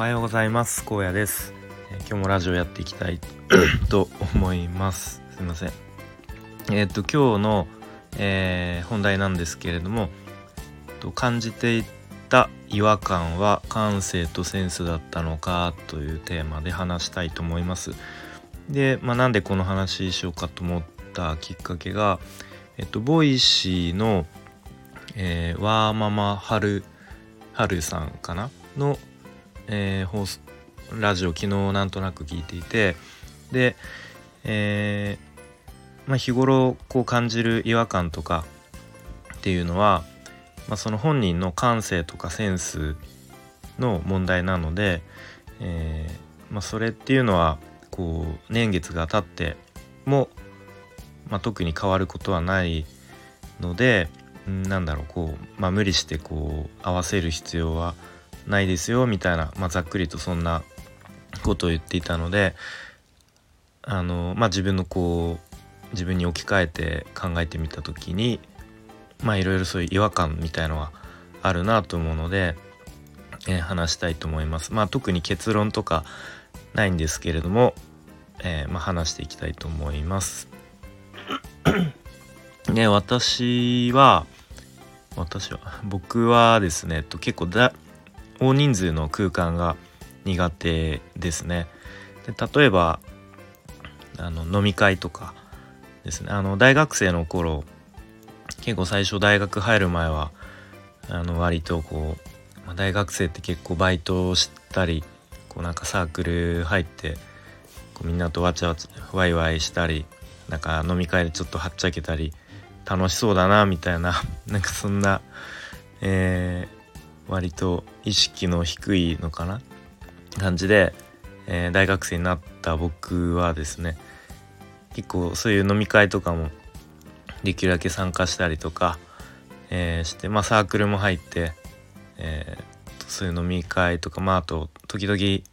はようございます。荒野です、えー、今日もラジオやっていきたい と思います。すいません。えっ、と今日の、えー、本題なんですけれどもえっと感じていた違和感は感性とセンスだったのかというテーマで話したいと思います。で、まあ、なんでこの話しようかと思ったきっかけがえっとボイシーの、えー、ワーママハルハルさんかなのえー、放送ラジオ昨日なんとなく聞いていてで、えー、まあ、日頃こう感じる違和感とかっていうのは、まあ、その本人の感性とかセンスの問題なので、えー、まあ、それっていうのはこう年月が経っても、まあ特に変わることはないのでなんだろうこう、まあ、無理してこう合わせる必要はないですよみたいな、まあ、ざっくりとそんなことを言っていたのであの、まあ、自分のこう自分に置き換えて考えてみた時にまあいろいろそういう違和感みたいのはあるなと思うので、えー、話したいと思います。まあ特に結論とかないんですけれども、えー、まあ、話していきたいと思います。ね私は私は僕はですねと結構だ大人数の空間が苦手ですね。で例えばあの飲み会とかですねあの大学生の頃結構最初大学入る前はあの割とこう、まあ、大学生って結構バイトをしたりこうなんかサークル入ってこうみんなとわちゃわちゃワイワイしたりなんか飲み会でちょっとはっちゃけたり楽しそうだなみたいな なんかそんな、えー、割と意識の低いのかな？感じで、えー、大学生になった僕はですね結構そういう飲み会とかもできるだけ参加したりとか、えー、してまあサークルも入って、えー、そういう飲み会とかまああと時々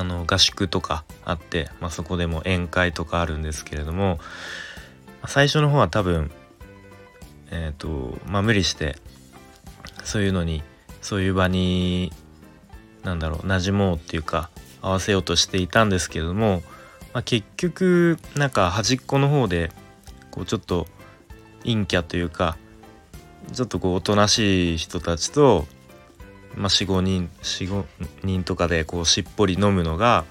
あの合宿とかあって、まあ、そこでも宴会とかあるんですけれども最初の方は多分えっ、ー、とまあ無理してそういうのにそういう場に何だろう馴染もうっていうか合わせようとしていたんですけれども、まあ、結局なんか端っこの方でこうちょっと陰キャというかちょっとこうおとなしい人たちと、まあ、45人45人とかでこうしっぽり飲むのが、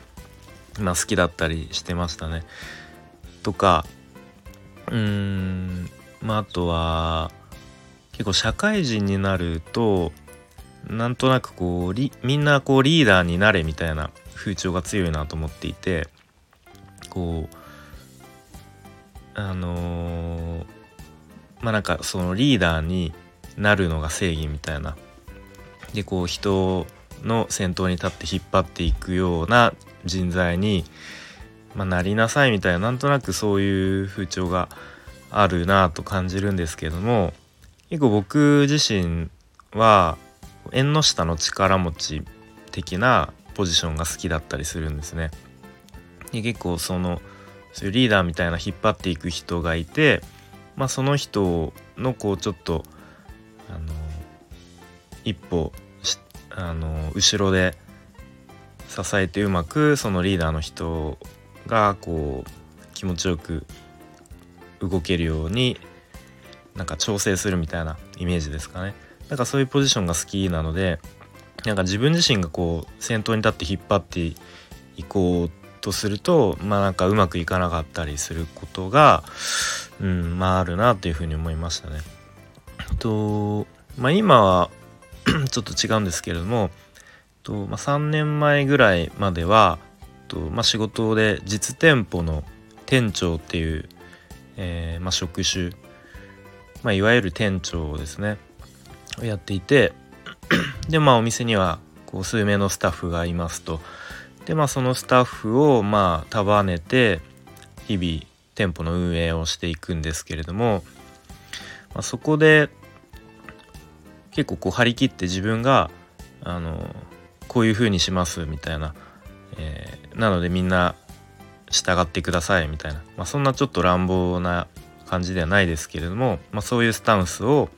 まあ、好きだったりしてましたね。とかうーんまああとは結構社会人になるとなんとなくこうみんなこうリーダーになれみたいな風潮が強いなと思っていてこうあのー、まあなんかそのリーダーになるのが正義みたいな。でこう人の先頭に立って引っ張っていくような人材に、まあ、なりなさいみたいななんとなくそういう風潮があるなと感じるんですけども結構僕自身は縁の下の力持ち的なポジションが好きだったりするんですね。で結構そのそういうリーダーみたいな引っ張っていく人がいて、まあ、その人のこうちょっとあの一歩あの後ろで支えてうまくそのリーダーの人がこう気持ちよく動けるようになんか調整するみたいなイメージですかねなんかそういうポジションが好きなのでなんか自分自身がこう先頭に立って引っ張っていこうとするとまあなんかうまくいかなかったりすることがうんまああるなというふうに思いましたね。とまあ今は ちょっと違うんですけれどもと、まあ、3年前ぐらいまではと、まあ、仕事で実店舗の店長っていう、えーまあ、職種まあ、いわゆる店長ですね。をやっていて でまあお店にはこう数名のスタッフがいますと。でまあそのスタッフをまあ束ねて日々店舗の運営をしていくんですけれども、まあ、そこで結構こう張り切って自分があのこういう風にしますみたいな、えー、なのでみんな従ってくださいみたいな、まあ、そんなちょっと乱暴な感じではないですけれども、まあ、そういうスタンスを、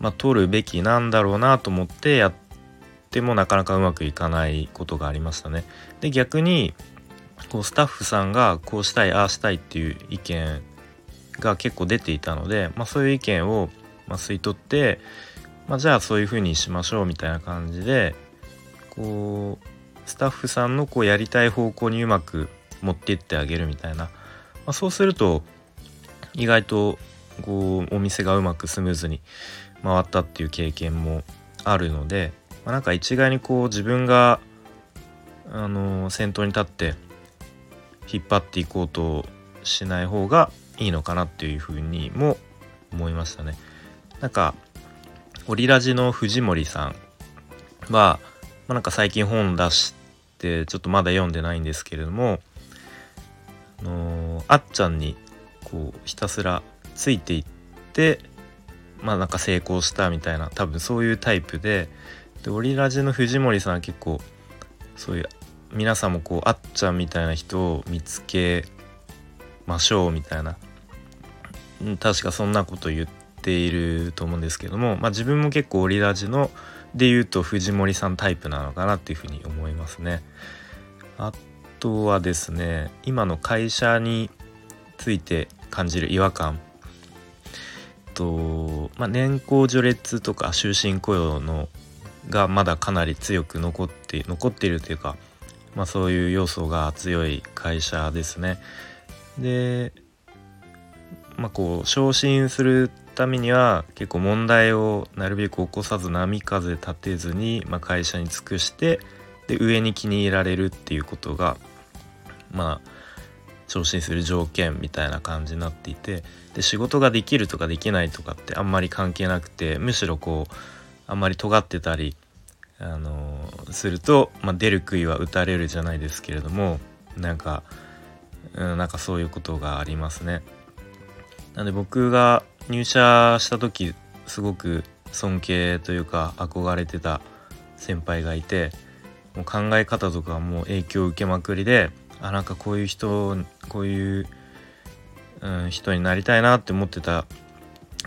まあ、取るべきなんだろうなと思ってやってもなかなかうまくいかないことがありましたね。で逆にこうスタッフさんがこうしたいああしたいっていう意見が結構出ていたので、まあ、そういう意見をま吸い取って、まあ、じゃあそういう風にしましょうみたいな感じでこうスタッフさんのこうやりたい方向にうまく持っていってあげるみたいな、まあ、そうすると意外とこうお店がうまくスムーズに回ったっていう経験もあるので、まあ、なんか一概にこう自分があの先頭に立って引っ張っていこうとしない方がいいのかなっていうふうにも思いましたね。なんかオリラジの藤森さんは、まあ、なんか最近本出してちょっとまだ読んでないんですけれどもあのー、あっちゃんにこうひたすらついていってまあなんか成功したみたいな多分そういうタイプででオリラジの藤森さんは結構そういう皆さんもこうあっちゃんみたいな人を見つけましょうみたいな確かそんなこと言っていると思うんですけども、まあ、自分も結構オリラジので言うと藤森さんタイプなのかなっていうふうに思いますね。あとはですね今の会社について感じる違和感と、まあ、年功序列とか終身雇用のがまだかなり強く残って残っているというか、まあ、そういう要素が強い会社ですね。で、まあ、こう昇進するためには結構問題をなるべく起こさず波風立てずに、まあ、会社に尽くしてで上に気に入られるっていうことがまあ昇進する条件みたいな感じになっていてで仕事ができるとかできないとかってあんまり関係なくてむしろこうあんまり尖ってたり、あの、すると、まあ、出る杭は打たれるじゃないですけれどもなんか、うん、なんかそういうことがありますね。なんで僕が入社した時すごく尊敬というか憧れてた先輩がいてもう考え方とかもう影響を受けまくりであなんかこういう人こういう、うん、人になりたいなって思ってた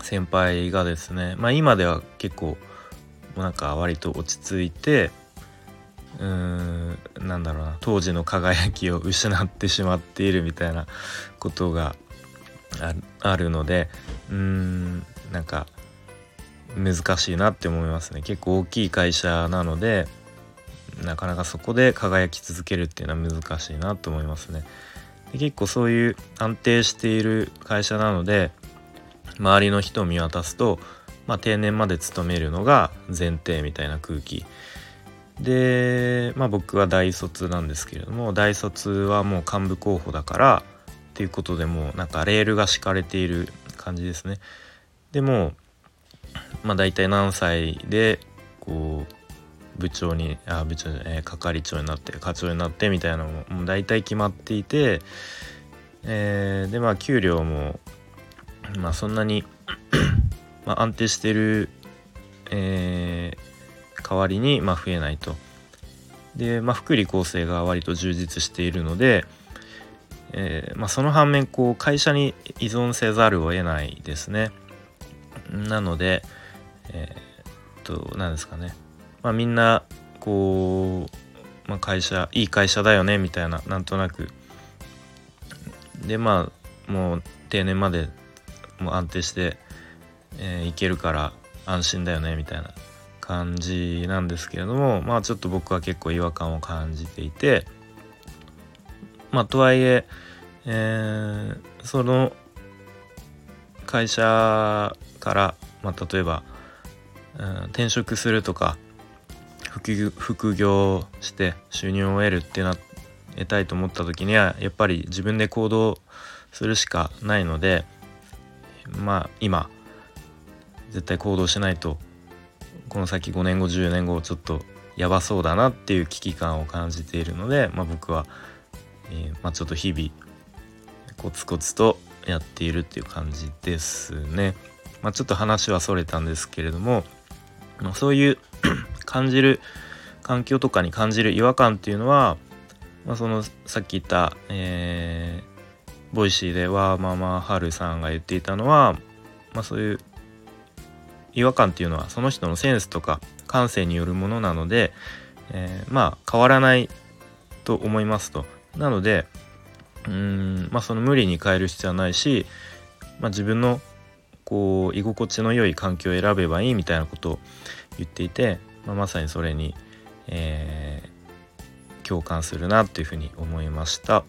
先輩がですねまあ今では結構なんか割と落ち着いてうーんなんだろうな当時の輝きを失ってしまっているみたいなことがあるのでうーんなんか難しいなって思いますね。結構大きい会社なのでなかなかそこで輝き続けるっていうのは難しいなと思いますね。で結構そういう安定している会社なので周りの人を見渡すと、まあ、定年まで勤めるのが前提みたいな空気で、まあ、僕は大卒なんですけれども大卒はもう幹部候補だからっていうことでもうなんかレールが敷かれている感じですね。でもまあ大体何歳でこう部長にあ部長じゃない係長になって課長になってみたいなのももう大体決まっていて、えー、でまあ給料もまあそんなに まあ安定してる、えー、代わりにまあ増えないと。で、まあ、福利厚生が割と充実しているので、えー、まあ、その反面こう会社に依存せざるを得ないですね。なので、えー、っと何ですかねまあ、みんなこう、まあ、会社いい会社だよねみたいななんとなく。でまあもう定年までもう安定して、えー、いけるから安心だよねみたいな感じなんですけれどもまあちょっと僕は結構違和感を感じていてまあとはいええー、その会社から、まあ、例えば、うん、転職するとか副業して収入を得るってな得たいと思った時にはやっぱり自分で行動するしかないのでまあ今絶対行動しないとこの先5年後10年後ちょっとやばそうだなっていう危機感を感じているので、まあ、僕は、えー、まあ、ちょっと日々コツコツとやっているっていう感じですね。まあ、ちょっと話はそれたんですけれども、そういう感じる環境とかに感じる違和感っていうのは、まあ、そのさっき言った、えー、ボイシーではママハルさんが言っていたのは、まあ、そういう違和感っていうのはその人のセンスとか感性によるものなので、えー、まあ変わらないと思いますと。なのでうんまあその無理に変える必要はないし、まあ、自分のこう居心地の良い環境を選べばいいみたいなことを言っていて、まあ、まさにそれに、えー、共感するなというふうに思いました。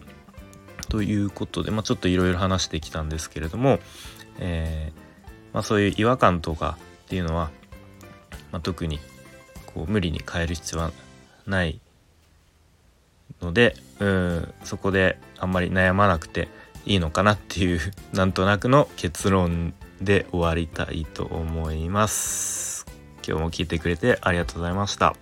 ということで、まあ、ちょっといろいろ話してきたんですけれども、えー、まあ、そういう違和感とかっていうのは、まあ、特にこう無理に変える必要はないのでうんそこであんまり悩まなくていいのかなっていうなんとなくの結論で終わりたいと思います。今日も聞いてくれてありがとうございました。